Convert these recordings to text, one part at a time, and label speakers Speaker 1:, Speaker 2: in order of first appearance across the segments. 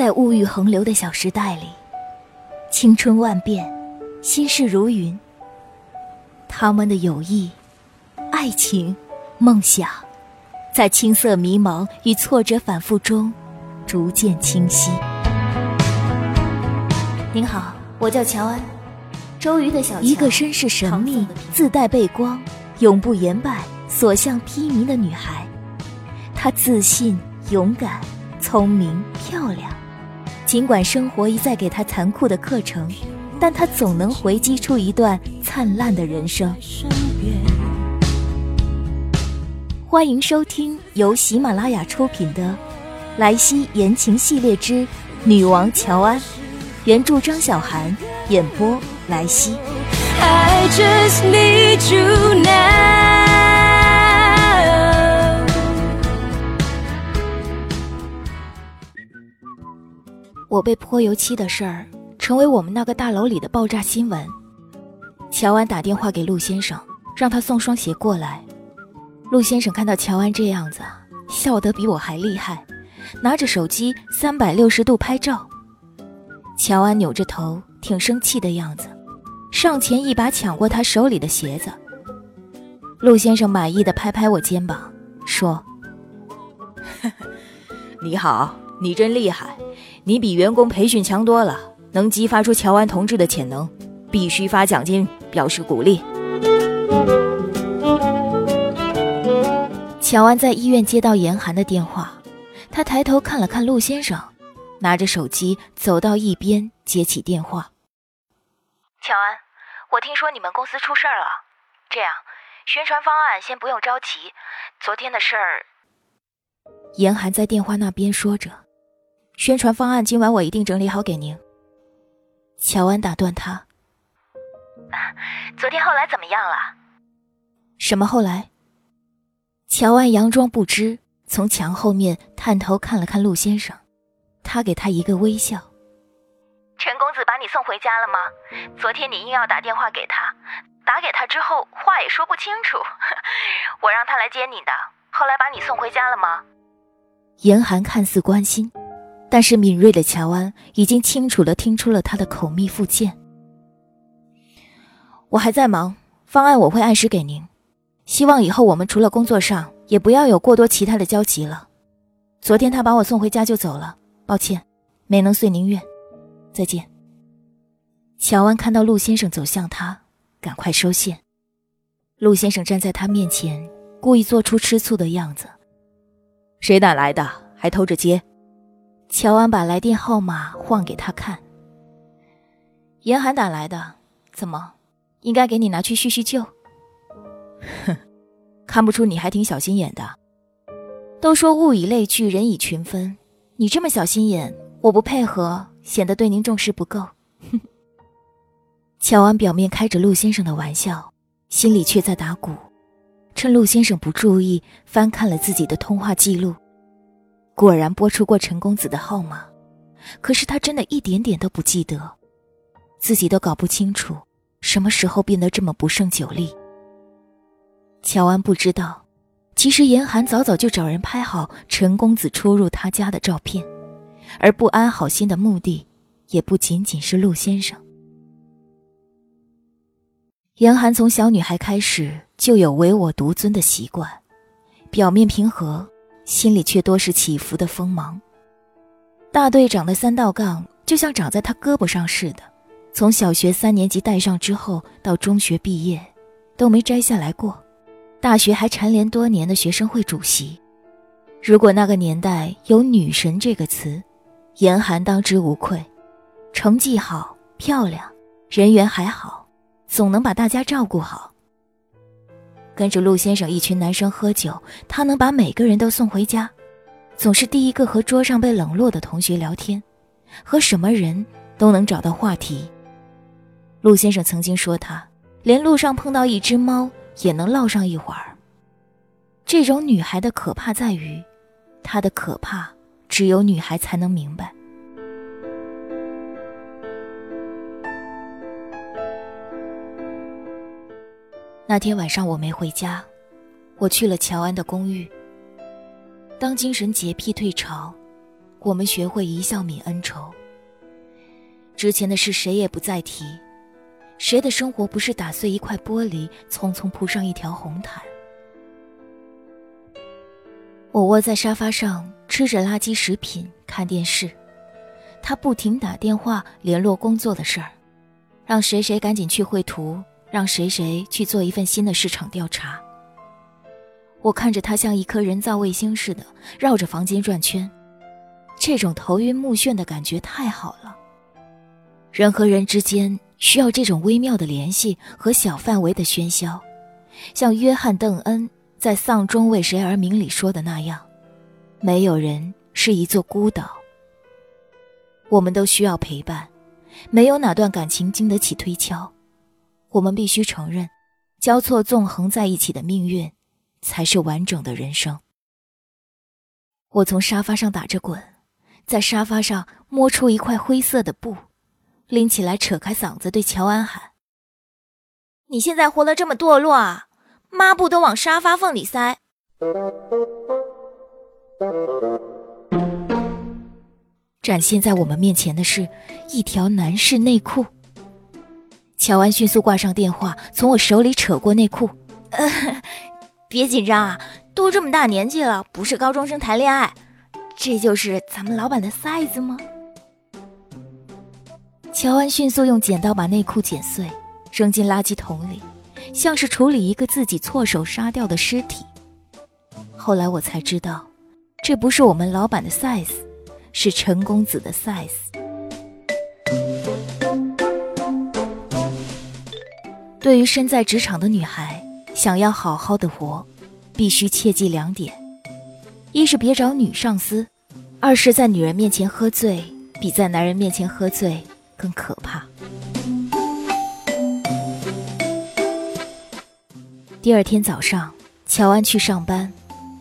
Speaker 1: 在物欲横流的小时代里，青春万变，心事如云。他们的友谊、爱情、梦想，在青涩迷茫与挫折反复中，逐渐清晰。您好，我叫乔安，周瑜的小一个身世神秘、自带背光、永不言败、所向披靡的女孩。她自信、勇敢、聪明、漂亮。尽管生活一再给他残酷的课程，但他总能回击出一段灿烂的人生。欢迎收听由喜马拉雅出品的《莱西言情系列之女王乔安》，原著张小涵，演播莱西。I just need you now. 我被泼油漆的事儿，成为我们那个大楼里的爆炸新闻。乔安打电话给陆先生，让他送双鞋过来。陆先生看到乔安这样子，笑得比我还厉害，拿着手机三百六十度拍照。乔安扭着头，挺生气的样子，上前一把抢过他手里的鞋子。陆先生满意的拍拍我肩膀，说：“
Speaker 2: 你好，你真厉害。”你比员工培训强多了，能激发出乔安同志的潜能，必须发奖金表示鼓励。
Speaker 1: 乔安在医院接到严寒的电话，他抬头看了看陆先生，拿着手机走到一边接起电话。
Speaker 3: 乔安，我听说你们公司出事儿了，这样，宣传方案先不用着急，昨天的事儿。
Speaker 1: 严寒在电话那边说着。宣传方案今晚我一定整理好给您。乔安打断他：“
Speaker 3: 昨天后来怎么样了？
Speaker 1: 什么后来？”乔安佯装不知，从墙后面探头看了看陆先生，他给他一个微笑：“
Speaker 3: 陈公子把你送回家了吗？昨天你硬要打电话给他，打给他之后话也说不清楚，我让他来接你的。后来把你送回家了吗？”
Speaker 1: 严寒看似关心。但是敏锐的乔安已经清楚地听出了他的口蜜腹剑。我还在忙，方案我会按时给您。希望以后我们除了工作上，也不要有过多其他的交集了。昨天他把我送回家就走了，抱歉，没能遂您愿。再见。乔安看到陆先生走向他，赶快收线。陆先生站在他面前，故意做出吃醋的样子。
Speaker 2: 谁打来的？还偷着接？
Speaker 1: 乔安把来电号码晃给他看。严寒打来的，怎么？应该给你拿去叙叙旧。
Speaker 2: 哼，看不出你还挺小心眼的。
Speaker 1: 都说物以类聚，人以群分，你这么小心眼，我不配合，显得对您重视不够。哼。乔安表面开着陆先生的玩笑，心里却在打鼓。趁陆先生不注意，翻看了自己的通话记录。果然拨出过陈公子的号码，可是他真的一点点都不记得，自己都搞不清楚什么时候变得这么不胜酒力。乔安不知道，其实严寒早早就找人拍好陈公子出入他家的照片，而不安好心的目的，也不仅仅是陆先生。严寒从小女孩开始就有唯我独尊的习惯，表面平和。心里却多是起伏的锋芒。大队长的三道杠就像长在他胳膊上似的，从小学三年级戴上之后，到中学毕业，都没摘下来过。大学还蝉联多年的学生会主席。如果那个年代有“女神”这个词，严寒当之无愧。成绩好，漂亮，人缘还好，总能把大家照顾好。跟着陆先生一群男生喝酒，他能把每个人都送回家，总是第一个和桌上被冷落的同学聊天，和什么人都能找到话题。陆先生曾经说他连路上碰到一只猫也能唠上一会儿。这种女孩的可怕在于，她的可怕只有女孩才能明白。那天晚上我没回家，我去了乔安的公寓。当精神洁癖退潮，我们学会一笑泯恩仇。之前的事谁也不再提，谁的生活不是打碎一块玻璃，匆匆铺上一条红毯？我窝在沙发上吃着垃圾食品，看电视。他不停打电话联络工作的事儿，让谁谁赶紧去绘图，让谁谁去做一份新的市场调查。我看着他像一颗人造卫星似的绕着房间转圈，这种头晕目眩的感觉太好了。人和人之间需要这种微妙的联系和小范围的喧嚣，像约翰·邓恩在《丧钟为谁而鸣》里说的那样：“没有人是一座孤岛。”我们都需要陪伴，没有哪段感情经得起推敲。我们必须承认，交错纵横在一起的命运，才是完整的人生。我从沙发上打着滚，在沙发上摸出一块灰色的布，拎起来，扯开嗓子对乔安喊：“
Speaker 3: 你现在活得这么堕落啊！抹布都往沙发缝里塞。”
Speaker 1: 展现在我们面前的是一条男士内裤。乔安迅速挂上电话，从我手里扯过内裤。
Speaker 3: 别紧张啊，都这么大年纪了，不是高中生谈恋爱。这就是咱们老板的 size 吗？
Speaker 1: 乔安迅速用剪刀把内裤剪碎，扔进垃圾桶里，像是处理一个自己错手杀掉的尸体。后来我才知道，这不是我们老板的 size。是陈公子的 size。对于身在职场的女孩，想要好好的活，必须切记两点：一是别找女上司；二是在女人面前喝醉，比在男人面前喝醉更可怕。第二天早上，乔安去上班，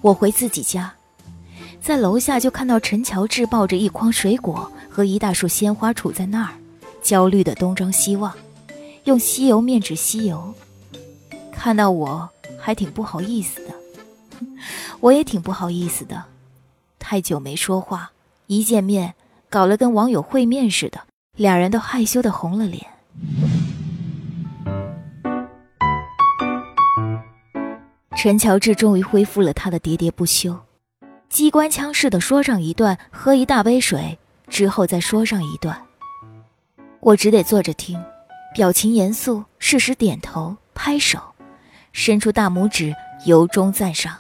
Speaker 1: 我回自己家。在楼下就看到陈乔治抱着一筐水果和一大束鲜花杵在那儿，焦虑的东张西望，用吸油面纸吸油。看到我还挺不好意思的，我也挺不好意思的。太久没说话，一见面搞了跟网友会面似的，俩人都害羞的红了脸。陈乔治终于恢复了他的喋喋不休。机关枪似的说上一段，喝一大杯水之后再说上一段，我只得坐着听，表情严肃，适时点头拍手，伸出大拇指，由衷赞赏。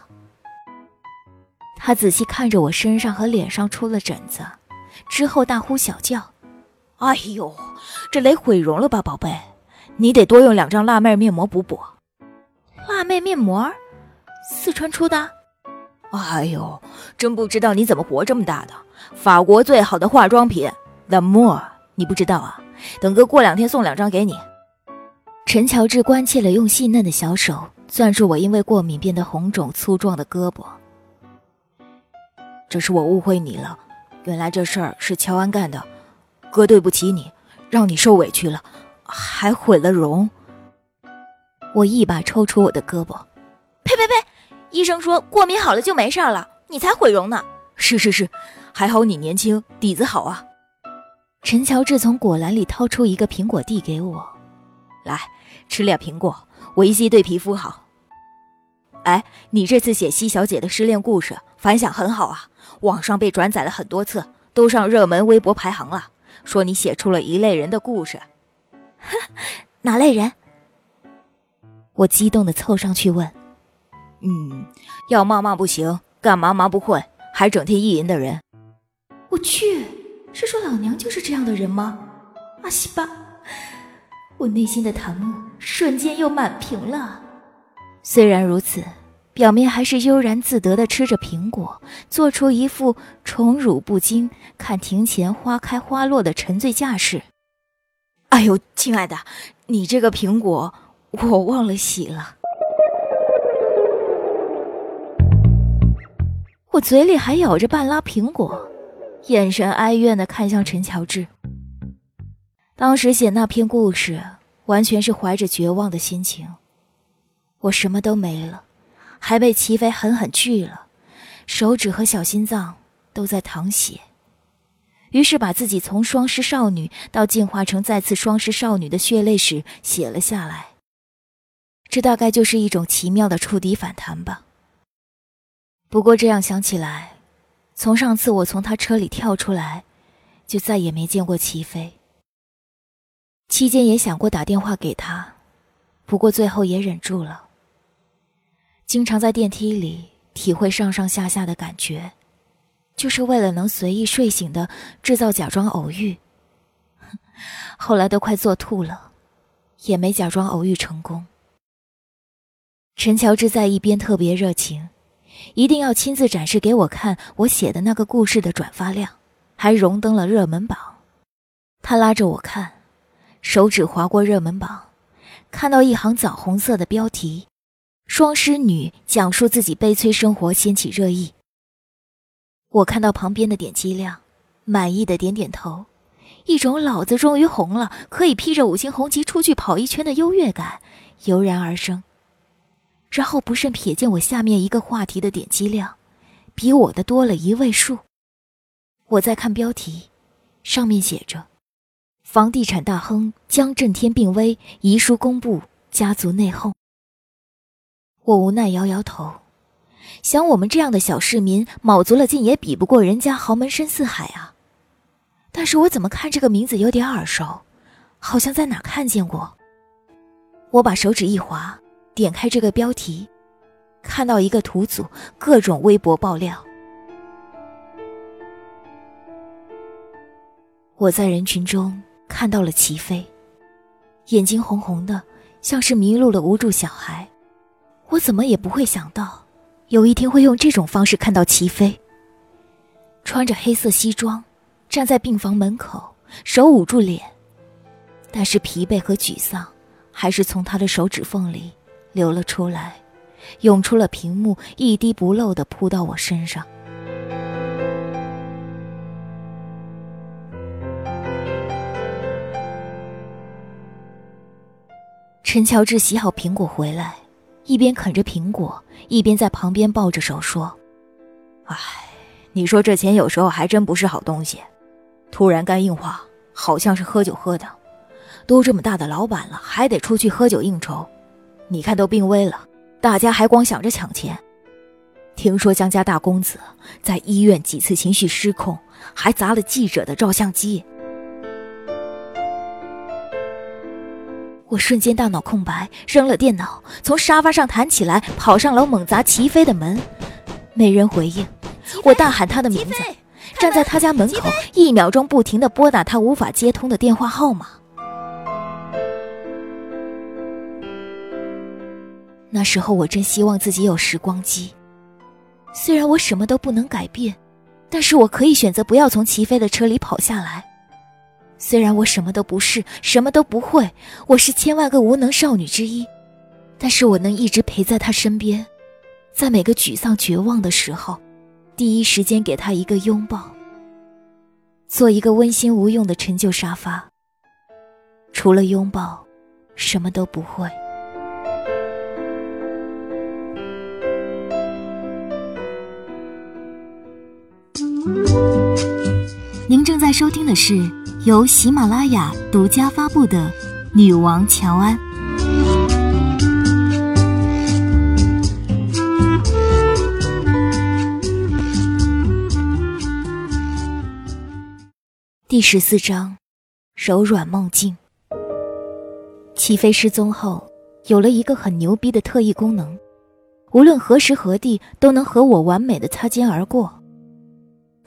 Speaker 1: 他仔细看着我身上和脸上出了疹子，之后大呼小叫：“
Speaker 2: 哎呦，这雷毁容了吧，宝贝，你得多用两张辣妹面膜补补。”
Speaker 3: 辣妹面膜，四川出的。
Speaker 2: 哎呦，真不知道你怎么活这么大的！法国最好的化妆品，The More，你不知道啊？等哥过两天送两张给你。
Speaker 1: 陈乔治关切了，用细嫩的小手攥住我因为过敏变得红肿粗壮的胳膊。
Speaker 2: 这是我误会你了，原来这事儿是乔安干的，哥对不起你，让你受委屈了，还毁了容。
Speaker 1: 我一把抽出我的胳膊，
Speaker 3: 呸呸呸！医生说过敏好了就没事了，你才毁容呢。
Speaker 2: 是是是，还好你年轻，底子好啊。
Speaker 1: 陈乔治从果篮里掏出一个苹果递给我，
Speaker 2: 来吃俩苹果，维 C 对皮肤好。哎，你这次写西小姐的失恋故事反响很好啊，网上被转载了很多次，都上热门微博排行了。说你写出了一类人的故事，哼
Speaker 3: 哪类人？
Speaker 1: 我激动的凑上去问。
Speaker 2: 嗯，要骂骂不行，干嘛嘛不会，还整天意淫的人。
Speaker 3: 我去，是说老娘就是这样的人吗？阿西吧，我内心的檀木瞬间又满屏了。
Speaker 1: 虽然如此，表面还是悠然自得的吃着苹果，做出一副宠辱不惊，看庭前花开花落的沉醉架势。
Speaker 2: 哎呦，亲爱的，你这个苹果我忘了洗了。
Speaker 1: 我嘴里还咬着半拉苹果，眼神哀怨的看向陈乔治。当时写那篇故事，完全是怀着绝望的心情。我什么都没了，还被齐飞狠狠锯了，手指和小心脏都在淌血。于是把自己从双尸少女到进化成再次双尸少女的血泪史写了下来。这大概就是一种奇妙的触底反弹吧。不过这样想起来，从上次我从他车里跳出来，就再也没见过齐飞。期间也想过打电话给他，不过最后也忍住了。经常在电梯里体会上上下下的感觉。就是为了能随意睡醒的制造假装偶遇，后来都快做吐了，也没假装偶遇成功。陈乔治在一边特别热情，一定要亲自展示给我看我写的那个故事的转发量，还荣登了热门榜。他拉着我看，手指划过热门榜，看到一行枣红色的标题：“双尸女讲述自己悲催生活，掀起热议。”我看到旁边的点击量，满意的点点头，一种老子终于红了，可以披着五星红旗出去跑一圈的优越感油然而生。然后不慎瞥见我下面一个话题的点击量，比我的多了一位数。我在看标题，上面写着：“房地产大亨江震天病危，遗书公布，家族内讧。”我无奈摇摇头。想我们这样的小市民，卯足了劲也比不过人家豪门深似海啊！但是我怎么看这个名字有点耳熟，好像在哪看见过。我把手指一划，点开这个标题，看到一个图组，各种微博爆料。我在人群中看到了齐飞，眼睛红红的，像是迷路了无助小孩。我怎么也不会想到。有一天会用这种方式看到齐飞，穿着黑色西装，站在病房门口，手捂住脸，但是疲惫和沮丧还是从他的手指缝里流了出来，涌出了屏幕，一滴不漏的扑到我身上。陈乔治洗好苹果回来。一边啃着苹果，一边在旁边抱着手说：“
Speaker 2: 哎，你说这钱有时候还真不是好东西，突然肝硬化，好像是喝酒喝的。都这么大的老板了，还得出去喝酒应酬。你看都病危了，大家还光想着抢钱。听说江家大公子在医院几次情绪失控，还砸了记者的照相机。”
Speaker 1: 我瞬间大脑空白，扔了电脑，从沙发上弹起来，跑上楼猛砸齐飞的门，没人回应。我大喊他的名字，站在他家门口，一秒钟不停的拨打他无法接通的电话号码。那时候我真希望自己有时光机，虽然我什么都不能改变，但是我可以选择不要从齐飞的车里跑下来。虽然我什么都不是，什么都不会，我是千万个无能少女之一，但是我能一直陪在他身边，在每个沮丧绝望的时候，第一时间给他一个拥抱，做一个温馨无用的陈旧沙发。除了拥抱，什么都不会。您正在收听的是。由喜马拉雅独家发布的《女王乔安》第十四章：柔软梦境。齐飞失踪后，有了一个很牛逼的特异功能，无论何时何地都能和我完美的擦肩而过。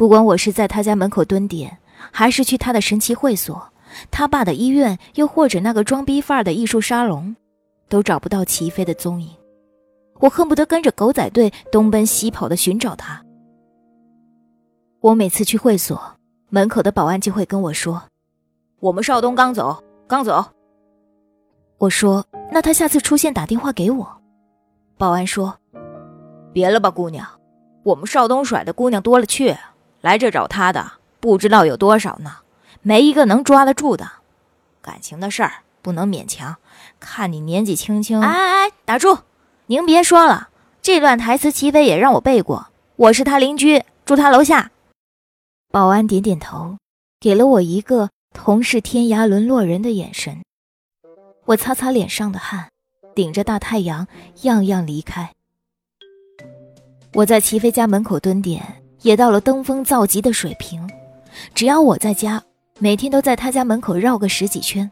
Speaker 1: 不管我是在他家门口蹲点。还是去他的神奇会所，他爸的医院，又或者那个装逼范儿的艺术沙龙，都找不到齐飞的踪影。我恨不得跟着狗仔队东奔西跑的寻找他。我每次去会所，门口的保安就会跟我说：“
Speaker 2: 我们少东刚走，刚走。”
Speaker 1: 我说：“那他下次出现打电话给我。”保安说：“
Speaker 2: 别了吧，姑娘，我们少东甩的姑娘多了去，来这找他的。”不知道有多少呢，没一个能抓得住的。感情的事儿不能勉强。看你年纪轻轻，
Speaker 3: 哎哎哎，打住！您别说了，这段台词齐飞也让我背过。我是他邻居，住他楼下。
Speaker 1: 保安点点头，给了我一个同是天涯沦落人的眼神。我擦擦脸上的汗，顶着大太阳，样样离开。我在齐飞家门口蹲点，也到了登峰造极的水平。只要我在家，每天都在他家门口绕个十几圈，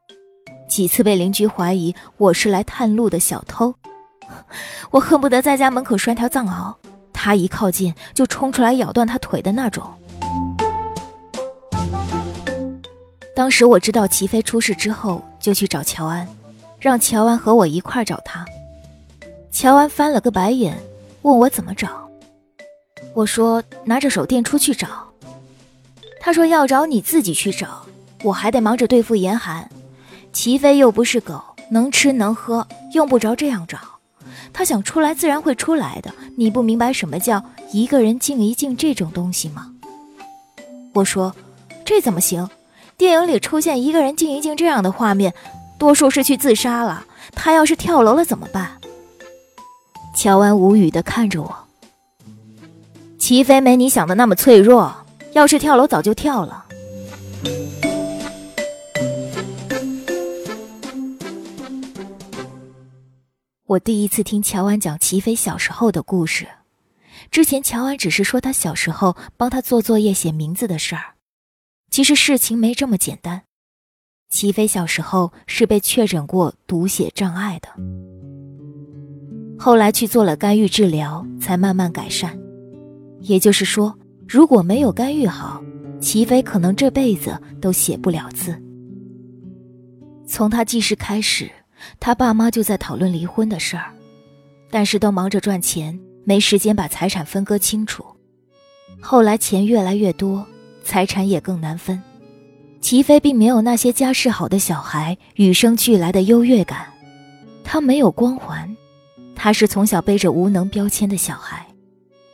Speaker 1: 几次被邻居怀疑我是来探路的小偷。我恨不得在家门口拴条藏獒，他一靠近就冲出来咬断他腿的那种。当时我知道齐飞出事之后，就去找乔安，让乔安和我一块找他。乔安翻了个白眼，问我怎么找。我说拿着手电出去找。他说要找你自己去找，我还得忙着对付严寒。齐飞又不是狗，能吃能喝，用不着这样找。他想出来自然会出来的。你不明白什么叫一个人静一静这种东西吗？我说这怎么行？电影里出现一个人静一静这样的画面，多数是去自杀了。他要是跳楼了怎么办？乔安无语地看着我。齐飞没你想的那么脆弱，要是跳楼早就跳了。我第一次听乔安讲齐飞小时候的故事，之前乔安只是说他小时候帮他做作业写名字的事儿。其实事情没这么简单，齐飞小时候是被确诊过读写障碍的，后来去做了干预治疗，才慢慢改善。也就是说，如果没有干预好，齐飞可能这辈子都写不了字。从他记事开始，他爸妈就在讨论离婚的事儿，但是都忙着赚钱，没时间把财产分割清楚。后来钱越来越多。财产也更难分，齐飞并没有那些家世好的小孩与生俱来的优越感，他没有光环，他是从小背着无能标签的小孩，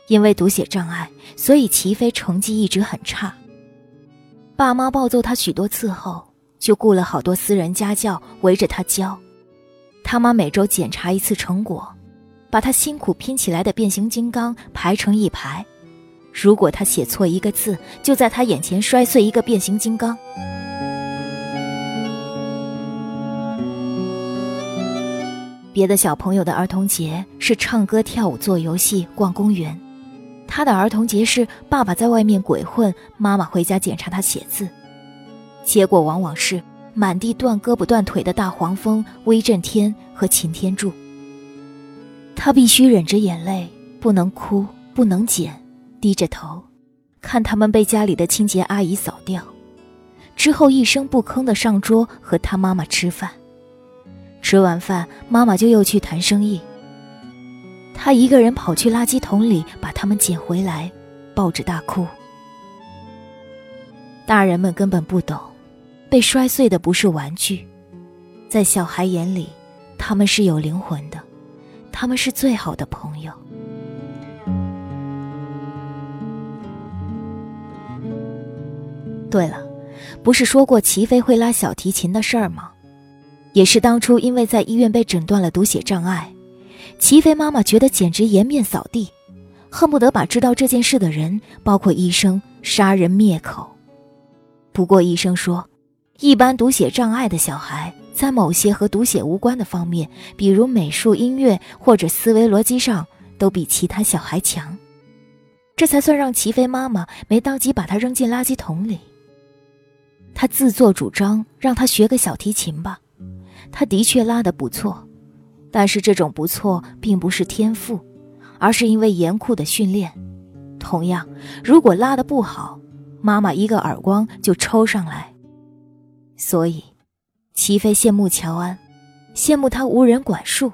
Speaker 1: 因为读写障碍，所以齐飞成绩一直很差。爸妈暴揍他许多次后，就雇了好多私人家教围着他教，他妈每周检查一次成果，把他辛苦拼起来的变形金刚排成一排。如果他写错一个字，就在他眼前摔碎一个变形金刚。别的小朋友的儿童节是唱歌、跳舞、做游戏、逛公园，他的儿童节是爸爸在外面鬼混，妈妈回家检查他写字。结果往往是满地断胳膊断腿的大黄蜂、威震天和擎天柱。他必须忍着眼泪，不能哭，不能捡。低着头，看他们被家里的清洁阿姨扫掉，之后一声不吭的上桌和他妈妈吃饭。吃完饭，妈妈就又去谈生意。他一个人跑去垃圾桶里把他们捡回来，抱着大哭。大人们根本不懂，被摔碎的不是玩具，在小孩眼里，他们是有灵魂的，他们是最好的朋友。对了，不是说过齐飞会拉小提琴的事儿吗？也是当初因为在医院被诊断了读写障碍，齐飞妈妈觉得简直颜面扫地，恨不得把知道这件事的人，包括医生，杀人灭口。不过医生说，一般读写障碍的小孩在某些和读写无关的方面，比如美术、音乐或者思维逻辑上，都比其他小孩强。这才算让齐飞妈妈没当即把他扔进垃圾桶里。他自作主张让他学个小提琴吧，他的确拉得不错，但是这种不错并不是天赋，而是因为严酷的训练。同样，如果拉得不好，妈妈一个耳光就抽上来。所以，齐飞羡慕乔安，羡慕他无人管束，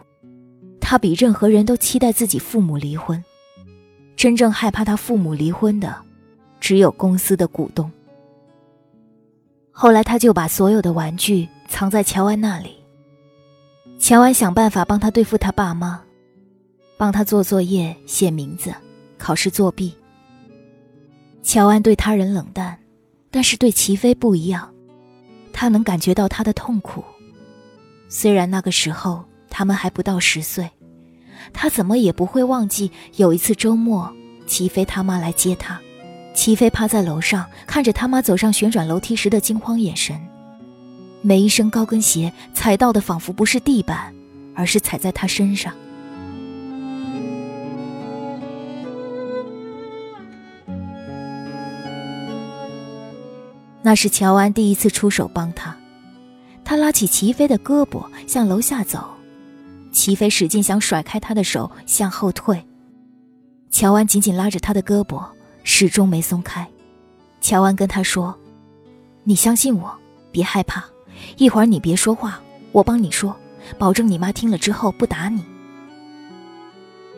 Speaker 1: 他比任何人都期待自己父母离婚。真正害怕他父母离婚的，只有公司的股东。后来，他就把所有的玩具藏在乔安那里。乔安想办法帮他对付他爸妈，帮他做作业、写名字、考试作弊。乔安对他人冷淡，但是对齐飞不一样，他能感觉到他的痛苦。虽然那个时候他们还不到十岁，他怎么也不会忘记有一次周末，齐飞他妈来接他，齐飞趴在楼上，看着他妈走上旋转楼梯时的惊慌眼神。每一声高跟鞋踩到的仿佛不是地板，而是踩在他身上。那是乔安第一次出手帮他，他拉起齐飞的胳膊向楼下走，齐飞使劲想甩开他的手向后退，乔安紧紧拉着他的胳膊，始终没松开。乔安跟他说：“你相信我，别害怕，一会儿你别说话，我帮你说，保证你妈听了之后不打你。”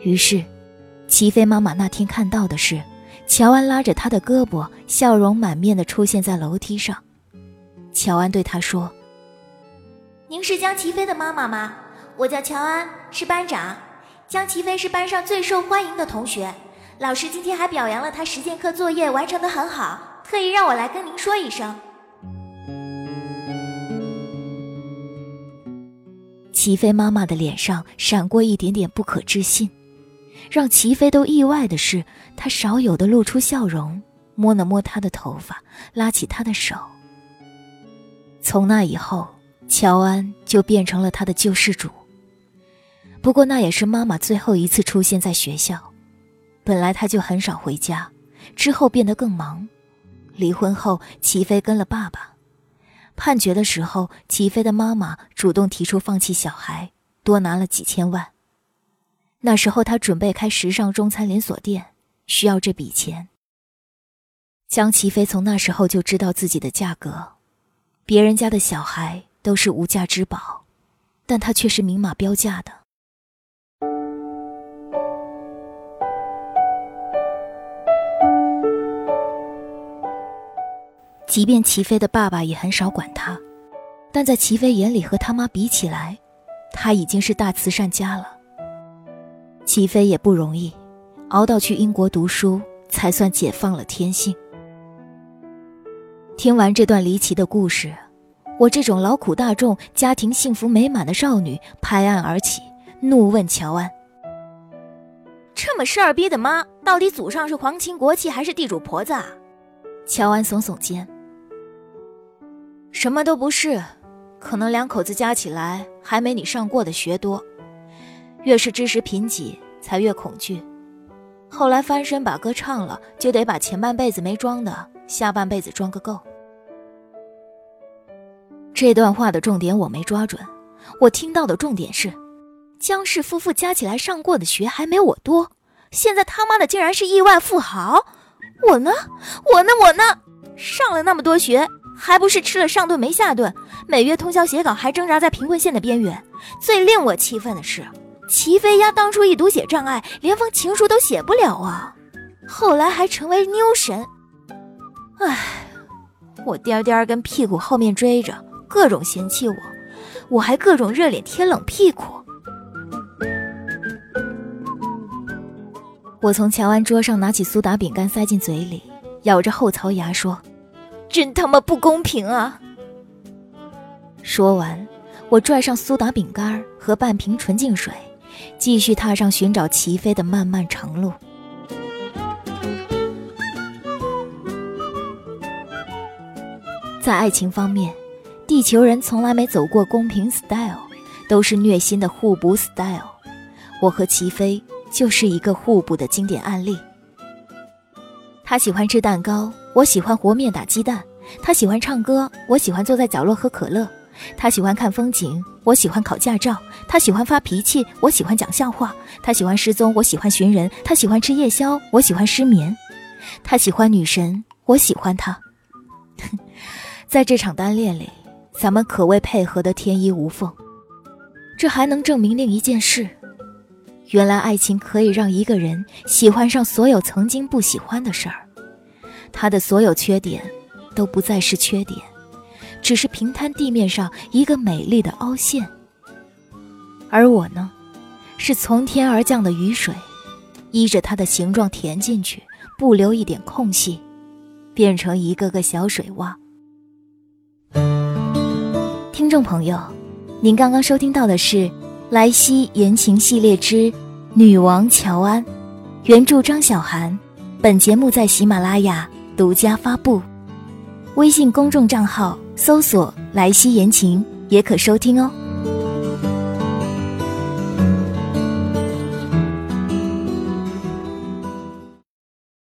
Speaker 1: 于是，齐飞妈妈那天看到的是。乔安拉着他的胳膊，笑容满面的出现在楼梯上。乔安对他说：“
Speaker 3: 您是江齐飞的妈妈吗？我叫乔安，是班长。江齐飞是班上最受欢迎的同学，老师今天还表扬了他实践课作业完成的很好，特意让我来跟您说一声。”
Speaker 1: 齐飞妈妈的脸上闪过一点点不可置信。让齐飞都意外的是，他少有的露出笑容，摸了摸他的头发，拉起他的手。从那以后，乔安就变成了他的救世主。不过那也是妈妈最后一次出现在学校。本来他就很少回家，之后变得更忙。离婚后，齐飞跟了爸爸。判决的时候，齐飞的妈妈主动提出放弃小孩，多拿了几千万。那时候他准备开时尚中餐连锁店，需要这笔钱。江齐飞从那时候就知道自己的价格，别人家的小孩都是无价之宝，但他却是明码标价的。即便齐飞的爸爸也很少管他，但在齐飞眼里和他妈比起来，他已经是大慈善家了。齐飞也不容易，熬到去英国读书，才算解放了天性。听完这段离奇的故事，我这种劳苦大众、家庭幸福美满的少女拍案而起，怒问乔安：“
Speaker 2: 这么事儿逼的妈，到底祖上是皇亲国戚还是地主婆子啊？”
Speaker 1: 乔安耸耸肩：“
Speaker 2: 什么都不是，可能两口子加起来还没你上过的学多。”越是知识贫瘠，才越恐惧。后来翻身把歌唱了，就得把前半辈子没装的，下半辈子装个够。这段话的重点我没抓准，我听到的重点是，江氏夫妇加起来上过的学还没我多，现在他妈的竟然是亿万富豪，我呢？我呢？我呢？上了那么多学，还不是吃了上顿没下顿，每月通宵写稿，还挣扎在贫困线的边缘。最令我气愤的是。齐飞呀，当初一读写障碍，连封情书都写不了啊，后来还成为妞神。唉，我颠颠跟屁股后面追着，各种嫌弃我，我还各种热脸贴冷屁股。
Speaker 1: 我从乔安桌上拿起苏打饼干塞进嘴里，咬着后槽牙说：“
Speaker 2: 真他妈不公平啊！”
Speaker 1: 说完，我拽上苏打饼干和半瓶纯净水。继续踏上寻找齐飞的漫漫长路。在爱情方面，地球人从来没走过公平 style，都是虐心的互补 style。我和齐飞就是一个互补的经典案例。他喜欢吃蛋糕，我喜欢和面打鸡蛋；他喜欢唱歌，我喜欢坐在角落喝可乐。他喜欢看风景，我喜欢考驾照；他喜欢发脾气，我喜欢讲笑话；他喜欢失踪，我喜欢寻人；他喜欢吃夜宵，我喜欢失眠；他喜欢女神，我喜欢他。在这场单恋里，咱们可谓配合的天衣无缝。这还能证明另一件事：原来爱情可以让一个人喜欢上所有曾经不喜欢的事儿，他的所有缺点都不再是缺点。只是平摊地面上一个美丽的凹陷，而我呢，是从天而降的雨水，依着它的形状填进去，不留一点空隙，变成一个个小水洼。听众朋友，您刚刚收听到的是《莱西言情系列之女王乔安》，原著张小涵，本节目在喜马拉雅独家发布，微信公众账号搜索“莱西言情”也可收听哦。